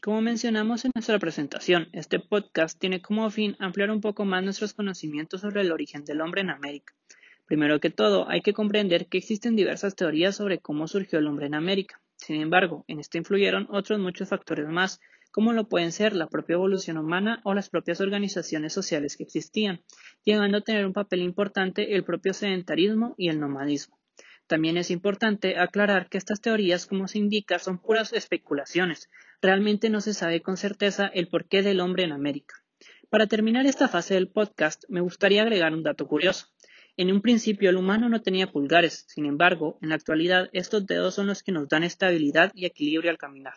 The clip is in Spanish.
Como mencionamos en nuestra presentación, este podcast tiene como fin ampliar un poco más nuestros conocimientos sobre el origen del hombre en América. Primero que todo, hay que comprender que existen diversas teorías sobre cómo surgió el hombre en América. Sin embargo, en esto influyeron otros muchos factores más, como lo pueden ser la propia evolución humana o las propias organizaciones sociales que existían, llegando a tener un papel importante el propio sedentarismo y el nomadismo. También es importante aclarar que estas teorías, como se indica, son puras especulaciones. Realmente no se sabe con certeza el porqué del hombre en América. Para terminar esta fase del podcast, me gustaría agregar un dato curioso. En un principio el humano no tenía pulgares, sin embargo, en la actualidad estos dedos son los que nos dan estabilidad y equilibrio al caminar.